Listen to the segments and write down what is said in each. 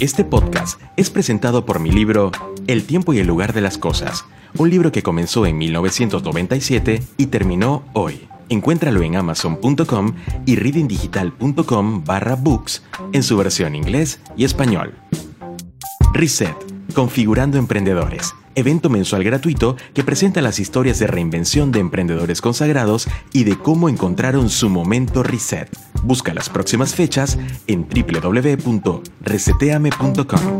Este podcast es presentado por mi libro El tiempo y el lugar de las cosas, un libro que comenzó en 1997 y terminó hoy. Encuéntralo en amazon.com y readingdigital.com barra books en su versión inglés y español. Reset, configurando emprendedores evento mensual gratuito que presenta las historias de reinvención de emprendedores consagrados y de cómo encontraron su momento reset. Busca las próximas fechas en www.reseteame.com.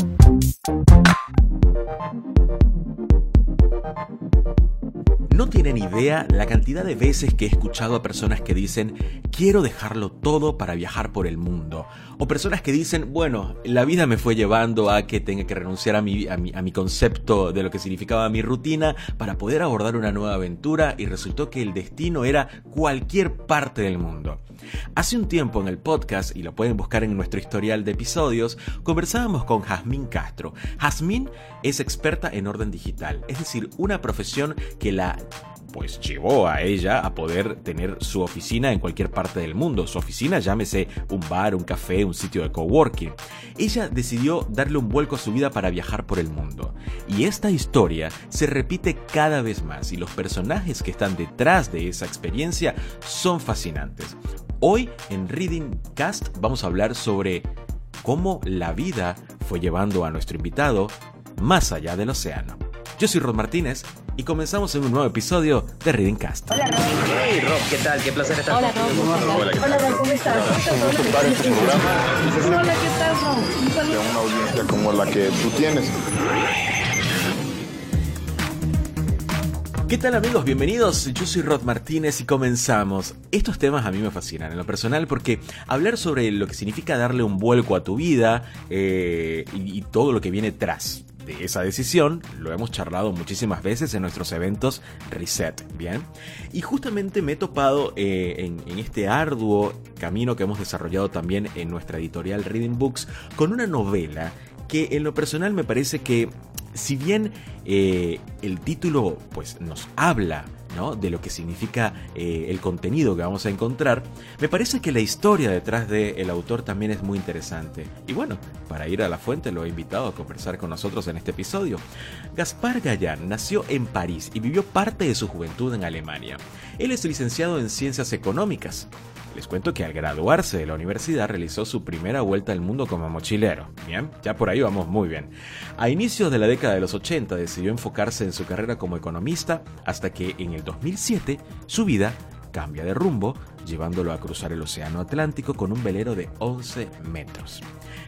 No tienen idea la cantidad de veces que he escuchado a personas que dicen, quiero dejarlo todo para viajar por el mundo. O personas que dicen, bueno, la vida me fue llevando a que tenga que renunciar a mi, a mi, a mi concepto de lo que significaba mi rutina para poder abordar una nueva aventura y resultó que el destino era cualquier parte del mundo. Hace un tiempo en el podcast, y lo pueden buscar en nuestro historial de episodios, conversábamos con Jazmín Castro. Jazmín es experta en orden digital, es decir, una profesión que la pues llevó a ella a poder tener su oficina en cualquier parte del mundo. Su oficina, llámese un bar, un café, un sitio de coworking. Ella decidió darle un vuelco a su vida para viajar por el mundo. Y esta historia se repite cada vez más y los personajes que están detrás de esa experiencia son fascinantes. Hoy en Reading Cast vamos a hablar sobre cómo la vida fue llevando a nuestro invitado más allá del océano. Yo soy Rod Martínez y comenzamos en un nuevo episodio de Reading Cast. Hola Rob. Hey Rob, ¿qué tal? Qué placer estar Hola Rob. Hola, ¿qué Hola ¿cómo estás? Hola, ¿qué tal Rob? Un saludo. de una audiencia como la que tú tienes. ¿Qué tal amigos? Bienvenidos, yo soy Rod Martínez y comenzamos. Estos temas a mí me fascinan en lo personal porque hablar sobre lo que significa darle un vuelco a tu vida eh, y, y todo lo que viene tras de esa decisión lo hemos charlado muchísimas veces en nuestros eventos Reset, ¿bien? Y justamente me he topado eh, en, este arduo camino que hemos desarrollado también en nuestra editorial Reading Books con una novela que en lo personal me parece que si bien eh, el título pues nos habla de lo que significa eh, el contenido que vamos a encontrar, me parece que la historia detrás del autor también es muy interesante. Y bueno, para ir a la fuente lo he invitado a conversar con nosotros en este episodio. Gaspar Gallán nació en París y vivió parte de su juventud en Alemania. Él es licenciado en Ciencias Económicas. Les cuento que al graduarse de la universidad realizó su primera vuelta al mundo como mochilero. Bien, ya por ahí vamos muy bien. A inicios de la década de los 80 decidió enfocarse en su carrera como economista hasta que en el 2007 su vida cambia de rumbo, llevándolo a cruzar el Océano Atlántico con un velero de 11 metros.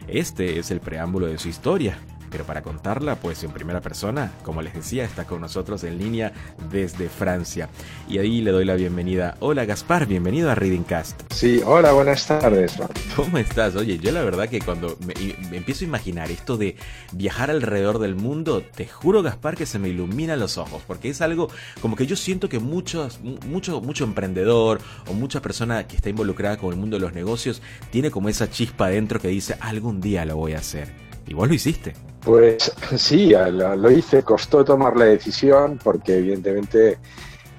Este es el preámbulo de su historia, pero para contarla, pues en primera persona, como les decía, está con nosotros en línea desde Francia. Y ahí le doy la bienvenida. Hola Gaspar, bienvenido a Reading Cast. Sí, hola, buenas tardes. ¿Cómo estás? Oye, yo la verdad que cuando me, me empiezo a imaginar esto de viajar alrededor del mundo, te juro Gaspar que se me iluminan los ojos, porque es algo como que yo siento que muchos, mucho, mucho emprendedor o mucha persona que está involucrada con el mundo de los negocios tiene como esa chispa dentro que dice algún día lo voy a hacer. Y vos lo hiciste. Pues sí, lo, lo hice, costó tomar la decisión porque evidentemente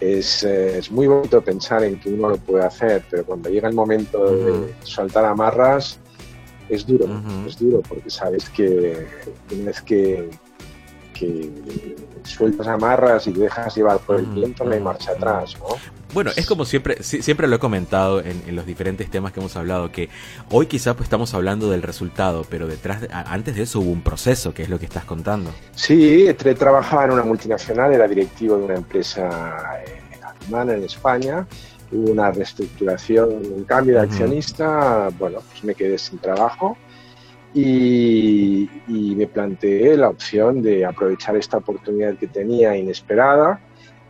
es, eh, es muy bonito pensar en que uno lo puede hacer, pero cuando llega el momento de soltar amarras es duro, es duro porque sabes que vez que, que sueltas amarras y te dejas llevar por el Ujú, viento no hay ujú, marcha ujú. atrás, ¿no? Bueno, es como siempre, siempre lo he comentado en, en los diferentes temas que hemos hablado, que hoy quizás pues, estamos hablando del resultado, pero detrás, de- antes de eso hubo un proceso, que es lo que estás contando. Sí, trabajaba en una multinacional, era directivo de una empresa eh, alemana en España. Hubo una reestructuración, un cambio de accionista. Bueno, pues me quedé sin trabajo y, y me planteé la opción de aprovechar esta oportunidad que tenía inesperada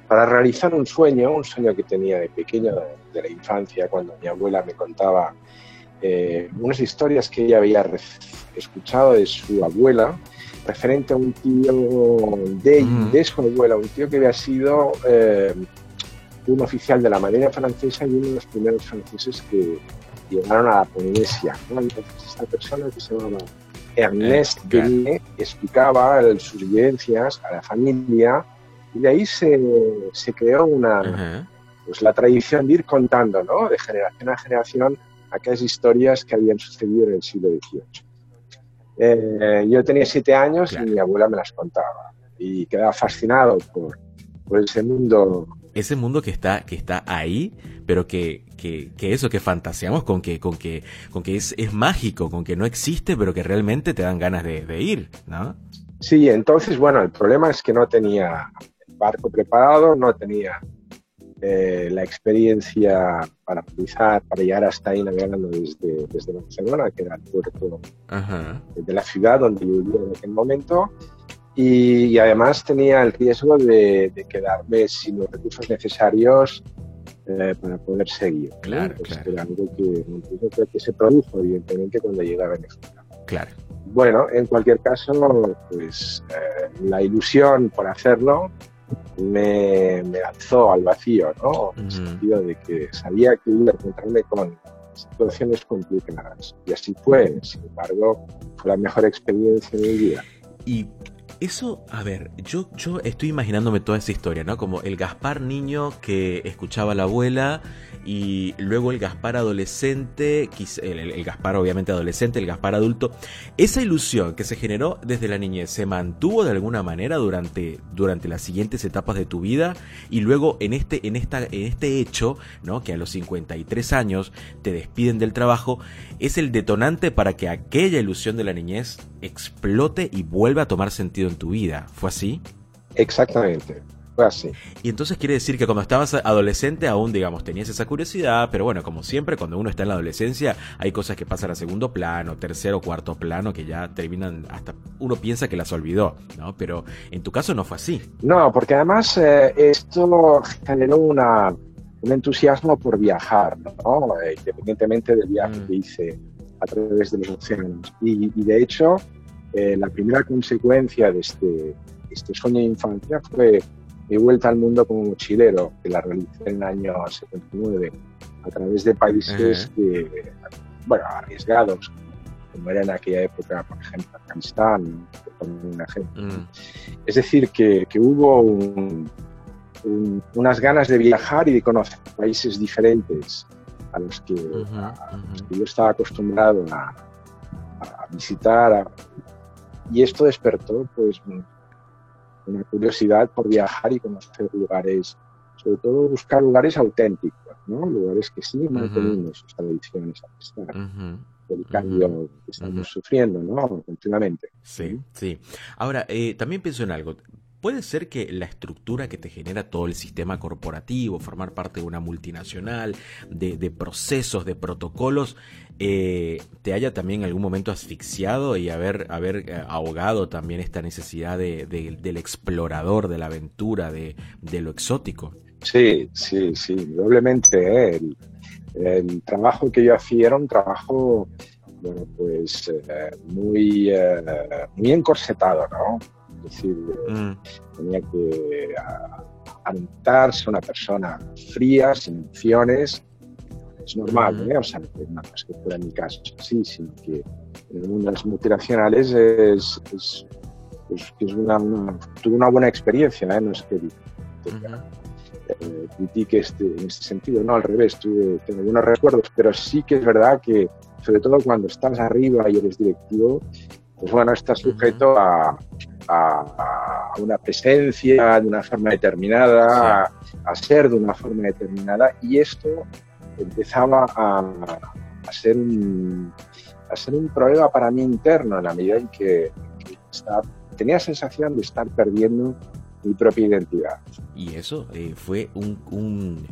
para realizar un sueño, un sueño que tenía de pequeño, de, la infancia, cuando mi abuela me contaba eh, unas historias que ella había escuchado de su abuela referente a un tío de, de su abuela, un tío que había sido eh, un oficial de la Marina francesa y uno de los primeros franceses que llegaron a la Polinesia. esta persona que se llamaba Ernest Eh, claro. Benet explicaba sus vivencias a la familia y de ahí se, se creó una, Ajá. pues la tradición de ir contando, ¿no? De generación a generación aquellas historias que habían sucedido en el siglo XVIII. eh, yo tenía siete años y mi abuela me las contaba. Y quedaba fascinado por, por ese mundo. Ese mundo que está, que está ahí, pero que, que, que eso, que fantaseamos con que, con que, con que es, es mágico, con que no existe, pero que realmente te dan ganas de, de ir, ¿no? Sí, entonces, bueno, el problema es que no tenía el barco preparado, no tenía eh, la experiencia para utilizar, para llegar hasta ahí navegando desde, desde Barcelona, que era el puerto de la ciudad donde yo vivía en aquel momento. Y, además tenía el riesgo de, quedarme sin los recursos necesarios eh, para poder seguir. Claro, claro. Era algo que, que, se produjo, evidentemente, cuando llegué a Venezuela. Claro. Bueno, en cualquier caso, pues eh, la ilusión por hacerlo me, me lanzó al vacío, ¿no? En el sentido de que sabía que iba a encontrarme con situaciones complicadas. Y así fue. Sin embargo, fue la mejor experiencia de mi vida. Y eso, a ver, yo, yo estoy imaginándome toda esa historia, ¿no? Como el Gaspar niño que escuchaba a la abuela y luego el Gaspar adolescente, el, Gaspar obviamente adolescente, el Gaspar adulto. Esa ilusión que se generó desde la niñez se mantuvo de alguna manera durante, durante las siguientes etapas de tu vida y luego en este, en esta, en este hecho, ¿no? Que a los 53 años te despiden del trabajo, es el detonante para que aquella ilusión de la niñez explote y vuelva a tomar sentido en tu vida. ¿Fue así? Exactamente. Así. Y entonces quiere decir que cuando estabas adolescente aún, digamos, tenías esa curiosidad, pero bueno, como siempre, cuando uno está en la adolescencia, hay cosas que pasan a segundo plano, tercero, cuarto plano, que ya terminan, hasta uno piensa que las olvidó, ¿no? Pero en tu caso no fue así. No, porque además eh, esto generó una, un entusiasmo por viajar, ¿no? Eh, independientemente del viaje mm. que hice a través de los océanos. Y, de hecho, eh, la primera consecuencia de este, este sueño de infancia fue mi vuelta al mundo como mochilero, que la realicé en el año 79, a través de países que, bueno, arriesgados, como era en aquella época, por ejemplo, Afganistán, por un ejemplo. Mm. Es decir, que, que hubo unas ganas de viajar y de conocer países diferentes a los que, yo estaba acostumbrado a, a visitar. y esto despertó pues una curiosidad por viajar y conocer lugares, sobre todo buscar lugares auténticos, ¿no? lugares que sí mantenemos sus tradiciones a pesar del cambio que estamos sufriendo ¿no? continuamente. Sí, sí. Ahora, eh, también pienso en algo. Puede ser que la estructura que te genera todo el sistema corporativo, formar parte de una multinacional, de, procesos, de protocolos, eh, te haya también en algún momento asfixiado y haber, haber eh, ahogado también esta necesidad de, del explorador, de la aventura, de, lo exótico. Sí, sí, sí, doblemente. ¿eh? El, trabajo que yo hacía era un trabajo, bueno, pues muy, muy encorsetado, ¿no? Es decir, mm. tenía que aventarse una persona fría, sin emociones. Es normal, ¿eh? O sea, no es que fuera mi caso así, sino que en el mundo de las multinacionales es, es, es, una, tuve una buena experiencia, ¿eh? no es que eh, critique este, en este sentido, no, al revés, tuve, tengo buenos recuerdos, pero sí que es verdad que, sobre todo cuando estás arriba y eres directivo, pues bueno, estás sujeto a, a, una presencia de una forma determinada, a, ser de una forma determinada, y esto empezaba a, ser un, a ser un problema para mí interno en la medida en que, tenía sensación de estar perdiendo mi propia identidad. Y eso eh, fue un,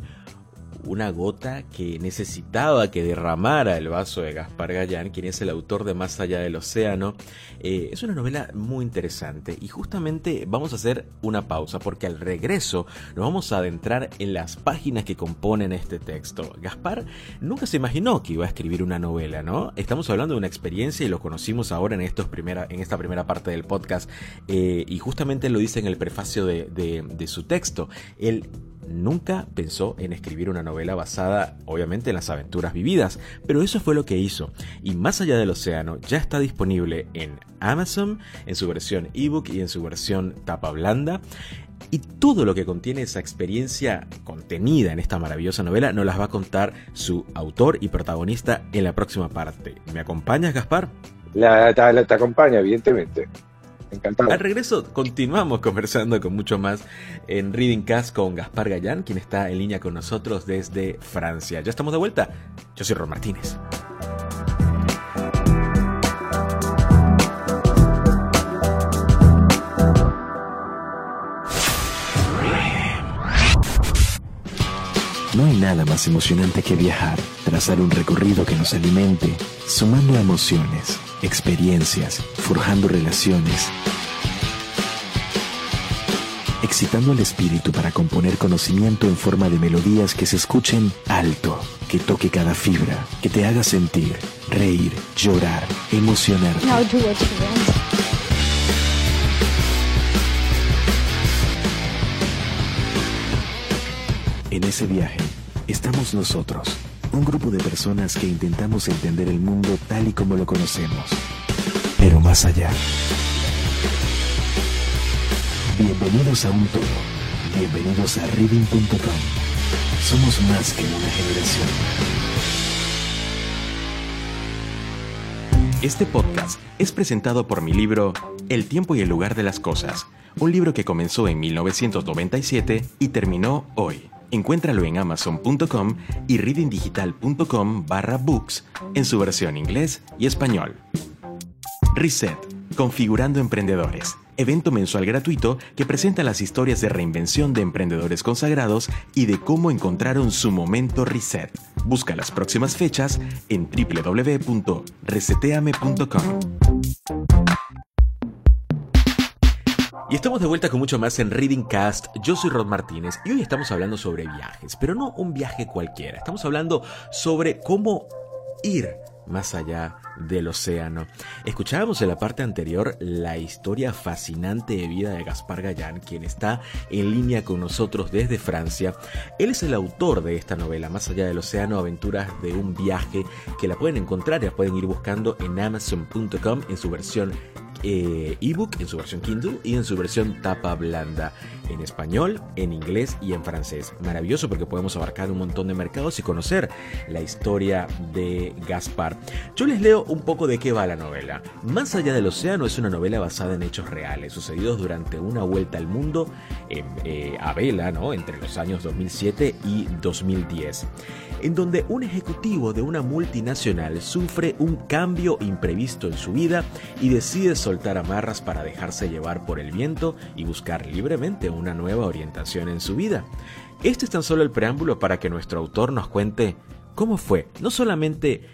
una gota que necesitaba que derramara el vaso de Gaspar Gallán, quien es el autor de Más allá del océano. Eh, es una novela muy interesante y justamente vamos a hacer una pausa porque al regreso nos vamos a adentrar en las páginas que componen este texto. Gaspar nunca se imaginó que iba a escribir una novela, ¿no? Estamos hablando de una experiencia y lo conocimos ahora en, estos en esta primera parte del podcast eh, y justamente lo dice en el prefacio de su texto. Él nunca pensó en escribir una novela basada obviamente en las aventuras vividas, pero eso fue lo que hizo. Y Más allá del océano ya está disponible en Amazon, en su versión ebook y en su versión tapa blanda. Y todo lo que contiene esa experiencia contenida en esta maravillosa novela nos las va a contar su autor y protagonista en la próxima parte. ¿Me acompañas, Gaspar? La, te, te acompaña, evidentemente. Encantado. Al regreso continuamos conversando con mucho más en Reading Cast con Gaspar Gallán, quien está en línea con nosotros desde Francia. Ya estamos de vuelta. Yo soy Ron Martínez. No hay nada más emocionante que viajar, trazar un recorrido que nos alimente, sumando emociones, experiencias, forjando relaciones, excitando al espíritu para componer conocimiento en forma de melodías que se escuchen alto, que toque cada fibra, que te haga sentir, reír, llorar, emocionarte. En ese viaje estamos nosotros, un grupo de personas que intentamos entender el mundo tal y como lo conocemos, más allá. Bienvenidos a un todo, bienvenidos a reading.com. Somos más que una generación. Este podcast es presentado por mi libro El tiempo y el lugar de las cosas, un libro que comenzó en 1997 y terminó hoy. Encuéntralo en amazon.com y readingdigital.com barra books en su versión inglés y español. Reset, Configurando Emprendedores, evento mensual gratuito que presenta las historias de reinvención de emprendedores consagrados y de cómo encontraron su momento reset. Busca las próximas fechas en www.reseteame.com. Y estamos de vuelta con mucho más en Reading Cast. Yo soy Rod Martínez y hoy estamos hablando sobre viajes, pero no un viaje cualquiera. Estamos hablando sobre cómo ir más allá del océano. Escuchábamos en la parte anterior la historia fascinante de vida de Gaspar Gallán, quien está en línea con nosotros desde Francia. Él es el autor de esta novela, Más allá del océano, aventuras de un viaje, que la pueden encontrar y la pueden ir buscando en amazon.com en su versión ebook, en su versión Kindle y en su versión tapa blanda, en español, en inglés y en francés. Maravilloso porque podemos abarcar un montón de mercados y conocer la historia de Gaspar. Yo les leo un poco de qué va la novela. Más allá del océano es una novela basada en hechos reales, sucedidos durante una vuelta al mundo en, eh, a vela, entre los años 2007 y 2010 en donde un ejecutivo de una multinacional sufre un cambio imprevisto en su vida y decide soltar amarras para dejarse llevar por el viento y buscar libremente una nueva orientación en su vida. Este es tan solo el preámbulo para que nuestro autor nos cuente cómo fue, no solamente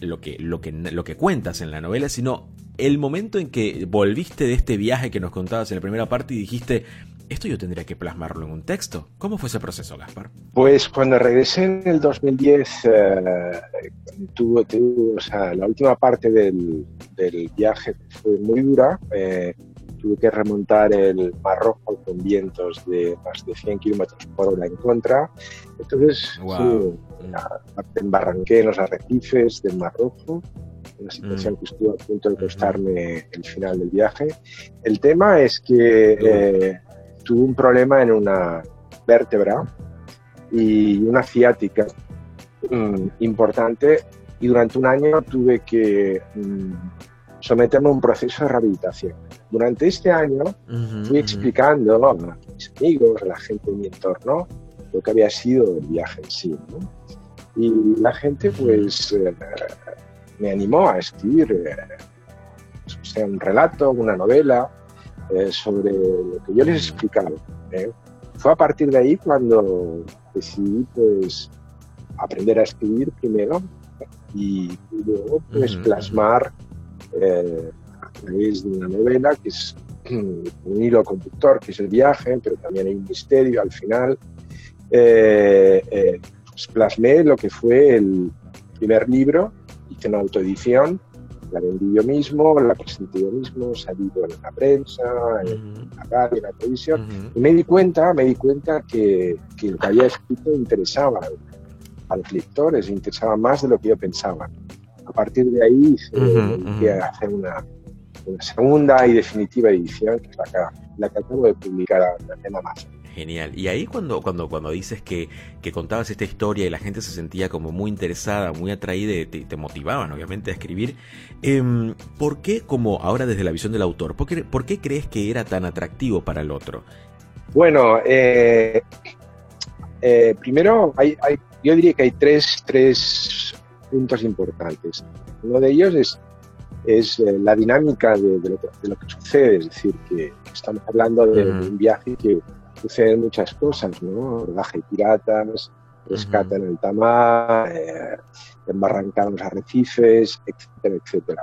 lo que, lo que, lo que cuentas en la novela, sino el momento en que volviste de este viaje que nos contabas en la primera parte y dijiste, esto yo tendría que plasmarlo en un texto. ¿Cómo fue ese proceso, Gaspar? Pues cuando regresé en el 2010, eh, tuvo, tuvo, o sea, la última parte del, del viaje fue muy dura. Eh, tuve que remontar el Mar Rojo con vientos de más de 100 kilómetros por hora en contra. Entonces, Wow. sí, me embarranqué en los arrecifes del Mar Rojo, una situación Mm. que estuvo a punto de costarme el final del viaje. El tema es que eh, tuve un problema en una vértebra y una ciática mm, importante y durante un año tuve que mm, someterme a un proceso de rehabilitación. Durante este año Ujú, fui ujú. explicando a mis amigos, a la gente de mi entorno, lo que había sido el viaje en sí. ¿no? Y la gente pues eh, me animó a escribir eh, o sea, un relato, una novela eh, sobre lo que yo les explicaba. ¿eh? Fue a partir de ahí cuando decidí pues aprender a escribir primero y luego pues Ujú, plasmar eh, a través de una novela que es un hilo conductor que es el viaje, pero también hay un misterio al final. Eh, eh, pues plasmé lo que fue el primer libro, hice una autoedición, la vendí yo mismo, la presenté yo mismo, salido en la prensa, en la radio, en la televisión, y me di cuenta, me di cuenta que, que lo que había escrito interesaba a los lectores, interesaba más de lo que yo pensaba. A partir de ahí se a hacer una, una segunda y definitiva edición, que es la que, la que acabo de publicar en Amazon. Genial. Y ahí cuando, cuando, cuando dices que, que, contabas esta historia y la gente se sentía como muy interesada, muy atraída y te, motivaban obviamente a escribir, eh, ¿por qué, como ahora desde la visión del autor, por qué, por qué crees que era tan atractivo para el otro? Bueno, eh, eh, primero hay, hay, yo diría que hay tres, tres puntos importantes. Uno de ellos es, es eh, la dinámica de, de, lo que, de, lo que, sucede, es decir, que estamos hablando de, uh -huh. un viaje que suceden muchas cosas, ¿no? De piratas, rescate uh -huh. en el Tamar, eh, embarrancar los arrecifes, etcétera, etcétera.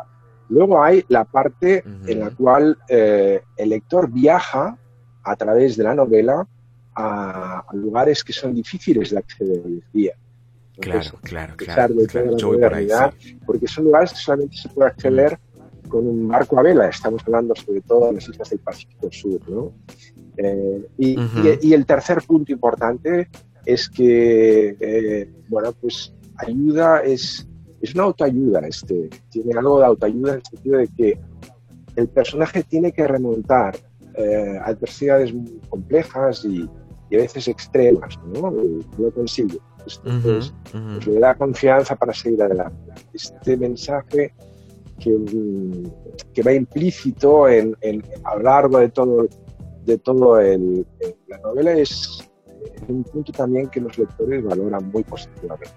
Luego hay la parte uh -huh. en la cual eh, el lector viaja a través de la novela a, a, lugares que son difíciles de acceder hoy en día. Entonces, claro, claro, claro. De claro yo voy por ahí, sí. Porque son lugares que solamente se puede acceder con un barco a vela. Estamos hablando sobre todo de las islas del Pacífico Sur, ¿no? Eh, y, uh -huh. y, y, el tercer punto importante es que, eh, bueno, pues ayuda es, es una autoayuda, este, tiene algo de autoayuda en el sentido de que el personaje tiene que remontar eh, adversidades muy complejas y, y, a veces extremas, ¿no? Y lo consigue. Entonces, uh -huh, uh -huh. Pues le da confianza para seguir adelante. Este mensaje que, que va implícito en, en, a lo largo de todo, de todo el, la novela es un punto también que los lectores valoran muy positivamente.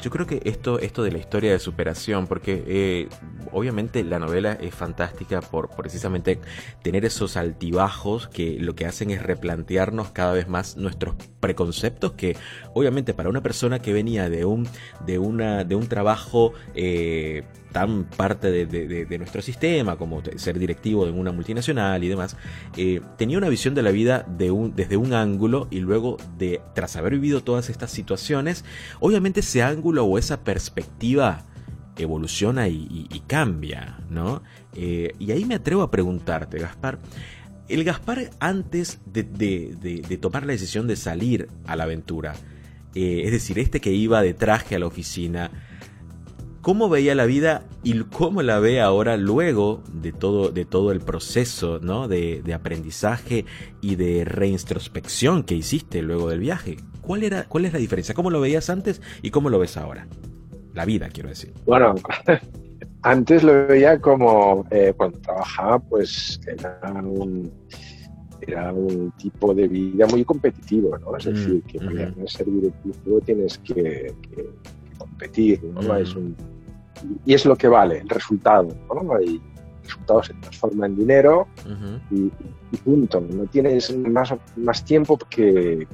Yo creo que esto, esto de la historia de superación, porque eh, obviamente la novela es fantástica por precisamente tener esos altibajos que lo que hacen es replantearnos cada vez más nuestros preconceptos que obviamente para una persona que venía de un, de una, de un trabajo eh, tan parte de, de, nuestro sistema como ser directivo de una multinacional y demás, eh, tenía una visión de la vida de un, desde un ángulo y luego de, tras haber vivido todas estas situaciones, obviamente ese ángulo o esa perspectiva evoluciona y cambia, ¿no? Eh, y ahí me atrevo a preguntarte, Gaspar, el Gaspar antes de, de tomar la decisión de salir a la aventura, eh, es decir, este que iba de traje a la oficina, cómo veía la vida y cómo la ve ahora luego de todo, de todo el proceso ¿no? de, de, aprendizaje y de reintrospección que hiciste luego del viaje. ¿Cuál, era, ¿Cuál es la diferencia? ¿Cómo lo veías antes y cómo lo ves ahora? La vida, quiero decir. Bueno, antes lo veía como eh, cuando trabajaba, pues era un, era un tipo de vida muy competitivo, ¿no? Es decir, que para mm -hmm. ser directivo tienes que, que competir, ¿no? Mm. Es un, y es lo que vale, el resultado, ¿no? Y el resultado se transforma en dinero y, y, punto. No tienes más, más tiempo que,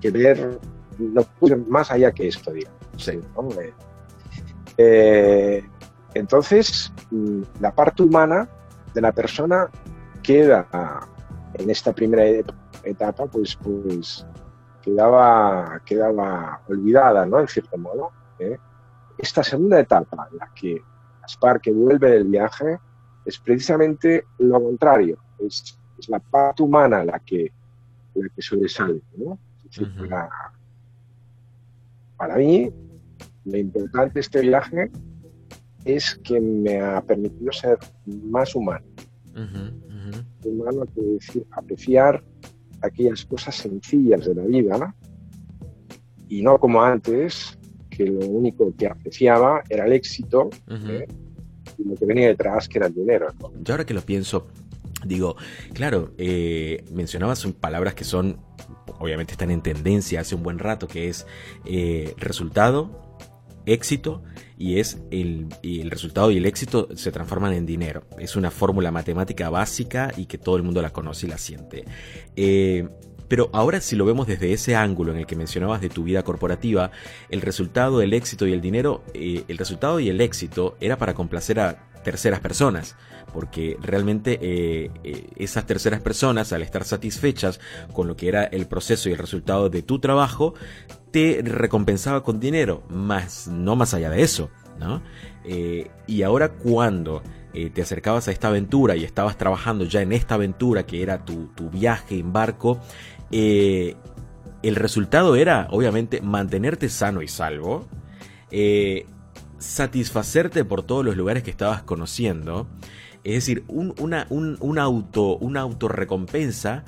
que ver, no más allá que esto, digamos. Sí. ¿no? Eh, entonces, mm, la parte humana de la persona queda en esta primera etapa, pues, pues quedaba, quedaba olvidada, ¿no? En cierto modo. ¿eh? Esta segunda etapa, en la que Gaspar, que vuelve del viaje, es precisamente lo contrario. Es, es la parte humana la que, la que sobresale, ¿no? Es decir, uh -huh. para, para mí, lo importante de este viaje es que me ha permitido ser más humano. Uh -huh, uh -huh. Humano apreciar aquellas cosas sencillas de la vida y no como antes, que lo único que apreciaba era el éxito uh -huh. ¿eh? y lo que venía detrás, que era el dinero. ¿no? Yo ahora que lo pienso, digo, claro, eh, mencionabas palabras que son, obviamente están en tendencia hace un buen rato, que es eh, resultado, éxito y es el, y el resultado y el éxito se transforman en dinero. Es una fórmula matemática básica y que todo el mundo la conoce y la siente. Eh, pero ahora si lo vemos desde ese ángulo en el que mencionabas de tu vida corporativa, el resultado, el éxito y el dinero, eh, el resultado y el éxito era para complacer a terceras personas, porque realmente eh, eh, esas terceras personas, al estar satisfechas con lo que era el proceso y el resultado de tu trabajo, te recompensaba con dinero, más no más allá de eso, ¿no? Eh, y ahora cuando te acercabas a esta aventura y estabas trabajando ya en esta aventura que era tu, tu viaje en barco, el resultado era obviamente mantenerte sano y salvo, satisfacerte por todos los lugares que estabas conociendo, es decir, un, una, un, un auto, una autorrecompensa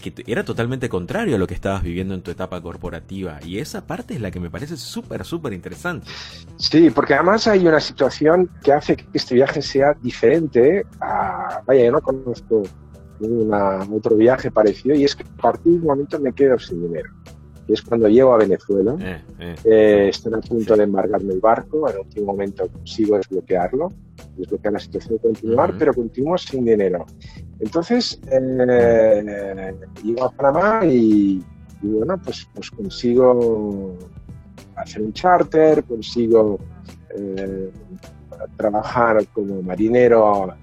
que era totalmente contrario a lo que estabas viviendo en tu etapa corporativa. Y esa parte es la que me parece súper, súper interesante. Sí, porque además hay una situación que hace que este viaje sea diferente a... Vaya, yo no conozco otro viaje parecido y es que a partir de un momento me quedo sin dinero. Y es cuando llego a Venezuela, eh, eh. eh estoy a punto de embargarme el barco, en último momento consigo desbloquearlo, desbloquear la situación de continuar, pero continúo sin dinero. Entonces, eh, llego a Panamá y, bueno, pues, pues consigo hacer un charter, consigo trabajar como marinero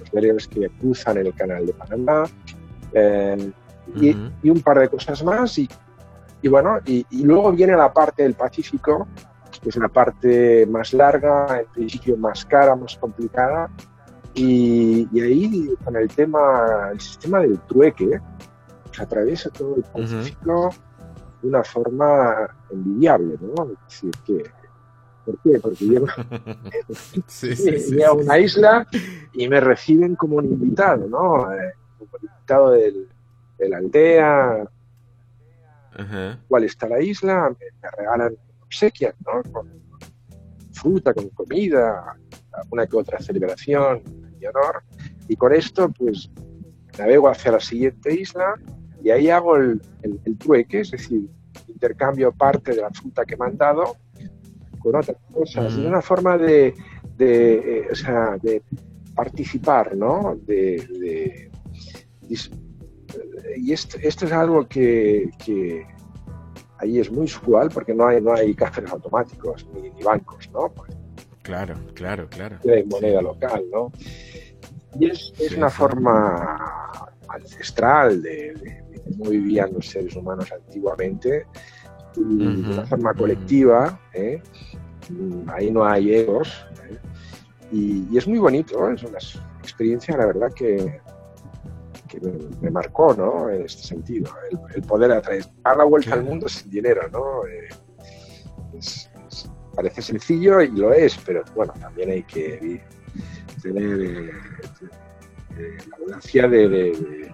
los veleros que cruzan el canal de Panamá eh, y, un par de cosas más. Y, bueno, y, luego viene la parte del Pacífico, que es la parte más larga, en principio más cara, más complicada. Y, ahí con el tema, el sistema del trueque, pues atraviesa todo el Pacífico de una forma envidiable, ¿no? Es decir, que ¿Por qué? Porque llego, a una isla y me reciben como un invitado, ¿no? Eh, como invitado de la aldea, cuál está la isla, me, regalan obsequias, ¿no? Con fruta, con comida, alguna que otra celebración y honor. Y con esto, pues, navego hacia la siguiente isla y ahí hago el, el trueque, es decir, intercambio parte de la fruta que me han dado con otras cosas, de una forma de, de, eh, o sea, de participar, ¿no? De, y esto, esto, es algo que, que, ahí es muy usual porque no hay, no hay cajeros automáticos ni, bancos, ¿no? Pues, claro, claro, claro. Hay moneda local, ¿no? Y es, es una forma ancestral de, de, cómo vivían los seres humanos antiguamente de una forma colectiva, ¿eh? mm, ahí no hay egos, ¿eh? y, es muy bonito, es una experiencia, la verdad, que, me, marcó, ¿no? En este sentido, el, poder atraer, dar la vuelta al mundo sin dinero, ¿no? Eh, parece sencillo y lo es, pero bueno, también hay que tener la audacia de de,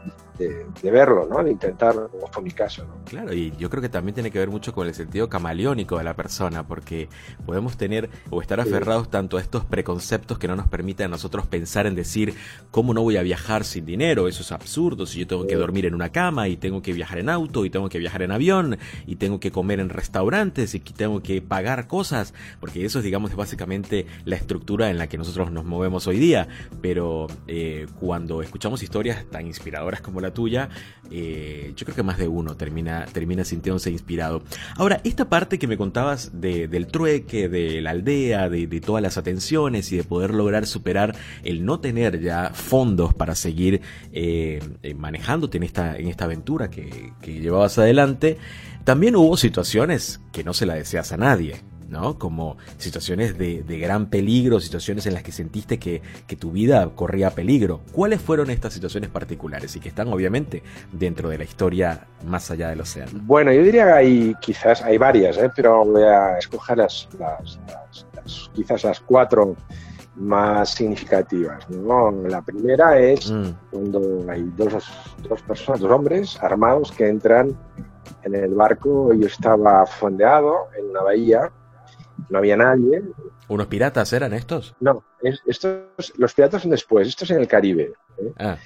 verlo, ¿no? De intentar, como fue mi caso, ¿no? Claro, y yo creo que también tiene que ver mucho con el sentido camaleónico de la persona, porque podemos tener o estar aferrados tanto a estos preconceptos que no nos permiten a nosotros pensar en decir, ¿cómo no voy a viajar sin dinero? Eso es absurdo, si yo tengo que dormir en una cama y tengo que viajar en auto y tengo que viajar en avión y tengo que comer en restaurantes y tengo que pagar cosas, porque eso es, digamos, básicamente la estructura en la que nosotros nos movemos hoy día, pero eh, cuando escuchamos historias tan inspiradoras como la tuya, eh, yo creo que más de uno termina, termina sintiéndose inspirado. Ahora, esta parte que me contabas del trueque, de la aldea, de, todas las atenciones y de poder lograr superar el no tener ya fondos para seguir eh, eh, manejándote en esta, en esta aventura que, que llevabas adelante, también hubo situaciones que no se la deseas a nadie. ¿No? Como situaciones de, gran peligro, situaciones en las que sentiste que, tu vida corría peligro. ¿Cuáles fueron estas situaciones particulares y que están obviamente dentro de la historia más allá del océano? Bueno, yo diría que hay quizás, hay varias, ¿eh? pero voy a escoger las, quizás las cuatro más significativas. La primera es mm. cuando hay dos, dos personas, dos hombres armados que entran en el barco. Yo estaba fondeado en una bahía no había nadie. ¿Unos piratas eran estos? No, estos, los piratas son después, estos en el Caribe. ¿eh? Ah.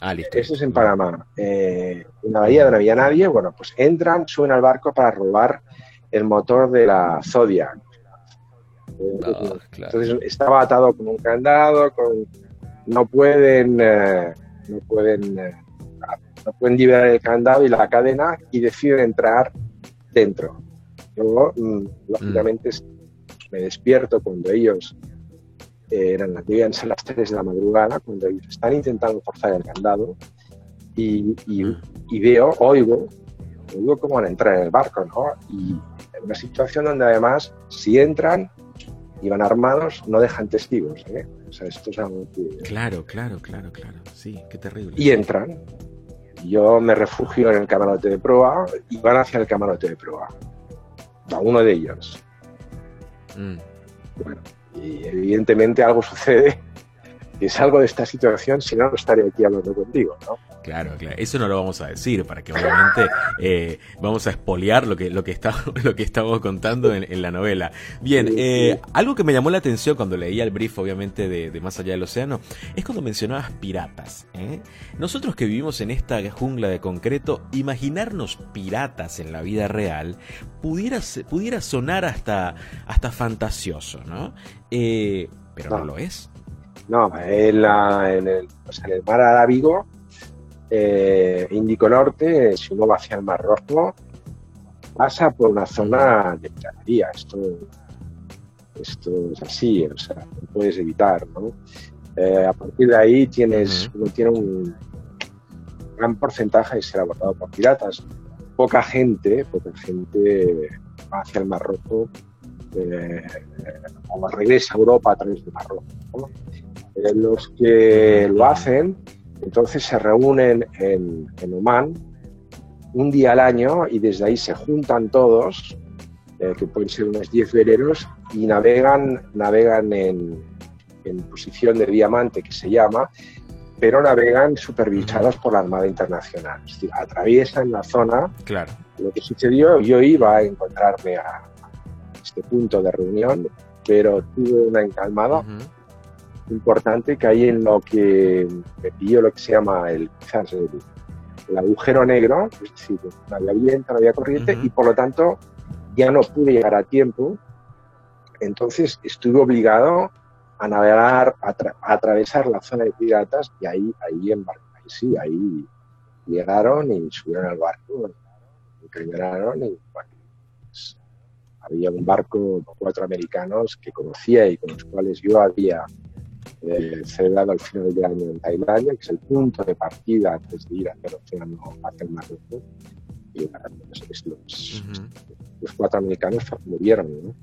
ah, listo. Esto es en Panamá. Eh, en la bahía donde no había nadie, bueno, pues entran, suben al barco para robar el motor de la Zodiac. Ah, Entonces estaba atado con un candado, con, no pueden, eh, no pueden, no pueden liberar el candado y la cadena y deciden entrar dentro. Mm, lógicamente, mm me despierto cuando ellos eh, eran, debían ser las 3 de la madrugada, cuando ellos están intentando forzar el candado y, y, veo, oigo, oigo cómo van a entrar en el barco, ¿no? Y en una situación donde además, si entran y van armados, no dejan testigos, ¿eh? O sea, esto es algo que... Claro, claro, claro, claro. Sí, qué terrible. Y entran. Yo me refugio en el camarote de proa y van hacia el camarote de proa. A uno de ellos Mm. Bueno, y evidentemente algo sucede y es algo de esta situación, si no, no estaría aquí hablando contigo, ¿no? Claro, claro. Eso no lo vamos a decir para que obviamente eh, vamos a espolear lo que, lo que, está, lo que estamos contando en, la novela. Bien, eh, algo que me llamó la atención cuando leía el brief, obviamente, de, Más allá del océano, es cuando mencionabas piratas. ¿eh? Nosotros que vivimos en esta jungla de concreto, imaginarnos piratas en la vida real pudiera, pudiera sonar hasta, hasta fantasioso, ¿no? pero no. lo es. No, en, en, el, en el mar Arábigo eh, Índico Norte, si uno va hacia el Mar Rojo, pasa por una zona de piratería. Esto, esto es así, o sea, no puedes evitar, ¿no? Eh, a partir de ahí tienes, uno tiene un gran porcentaje de ser abordado por piratas. Poca gente, poca gente va hacia el Mar Rojo eh, o regresa a Europa a través del Mar Rojo. Eh, los que lo hacen entonces se reúnen en, en Oman un día al año y desde ahí se juntan todos, eh, que pueden ser unos 10 veleros, y navegan, navegan en, posición de diamante, que se llama, pero navegan supervisados por la Armada Internacional. Es decir, atraviesan la zona. Claro. Lo que sucedió, yo iba a encontrarme a este punto de reunión, pero tuve una encalmada importante que hay en lo que me lo que se llama el, el, agujero negro, es decir, no había viento, no había corriente y por lo tanto ya no pude llegar a tiempo. Entonces estuve obligado a navegar, a, atravesar la zona de piratas y ahí, ahí, ahí sí, ahí llegaron y subieron al barco, me y pues, había un barco, cuatro americanos que conocía y con los cuales yo había eh, celebrado al final del año en Tailandia, que es el punto de partida antes de ir hacia el océano, hacia el Mar Rojo. Y pues, los, los, cuatro americanos murieron, ¿no?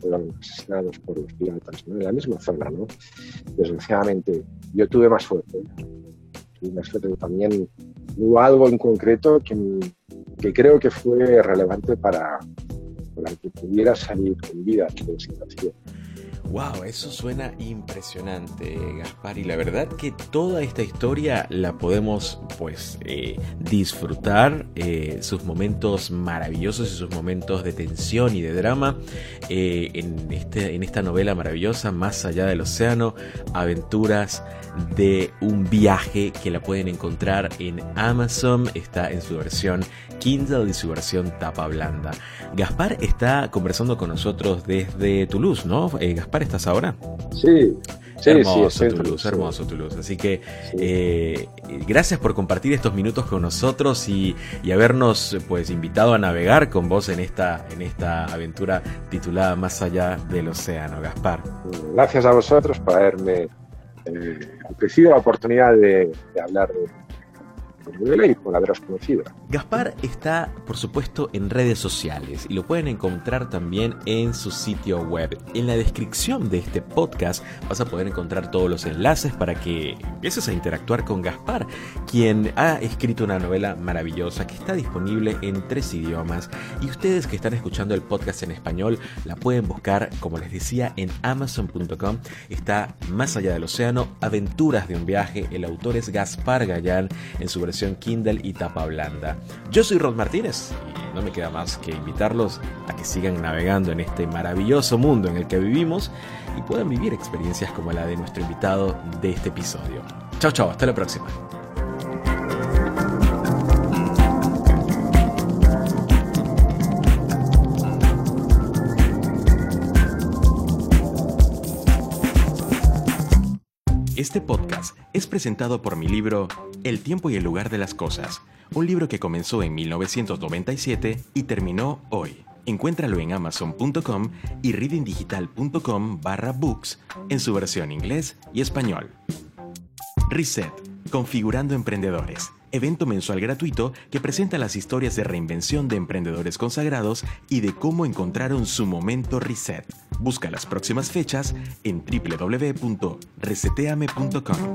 fueron asesinados por los piratas ¿no? en la misma zona. ¿no? Desgraciadamente, yo tuve más suerte. Tuve más suerte también hubo algo en concreto que, que creo que fue relevante para, para que pudiera salir con vida de la situación. Wow, eso suena impresionante, Gaspar. Y la verdad que toda esta historia la podemos, pues, eh, disfrutar. Eh, sus momentos maravillosos y sus momentos de tensión y de drama eh, en, este, en esta novela maravillosa, Más allá del océano, aventuras de un viaje que la pueden encontrar en Amazon. Está en su versión Kindle y su versión tapa blanda. Gaspar está conversando con nosotros desde Toulouse, ¿no? Gaspar, ¿estás ahora? Sí. Sí, hermoso sí, Toulouse, hermoso Toulouse. Así que eh, gracias por compartir estos minutos con nosotros y, habernos pues invitado a navegar con vos en esta, en esta aventura titulada Más allá del océano, Gaspar. Gracias a vosotros por haberme eh, ofrecido la oportunidad de, de hablar de, conocido. Gaspar está, por supuesto, en redes sociales y lo pueden encontrar también en su sitio web. En la descripción de este podcast vas a poder encontrar todos los enlaces para que empieces a interactuar con Gaspar, quien ha escrito una novela maravillosa que está disponible en tres idiomas y ustedes que están escuchando el podcast en español la pueden buscar, como les decía, en amazon.com. Está Más allá del océano, Aventuras de un viaje. El autor es Gaspar Gallán en su versión Kindle y tapa blanda. Yo soy Rod Martínez y no me queda más que invitarlos a que sigan navegando en este maravilloso mundo en el que vivimos y puedan vivir experiencias como la de nuestro invitado de este episodio. Chao, chao, hasta la próxima. Este podcast presentado por mi libro El tiempo y el lugar de las cosas, un libro que comenzó en 1997 y terminó hoy. Encuéntralo en amazon.com y readingdigital.com barra books en su versión inglés y español. Reset, configurando emprendedores evento mensual gratuito que presenta las historias de reinvención de emprendedores consagrados y de cómo encontraron su momento reset. Busca las próximas fechas en www.reseteame.com.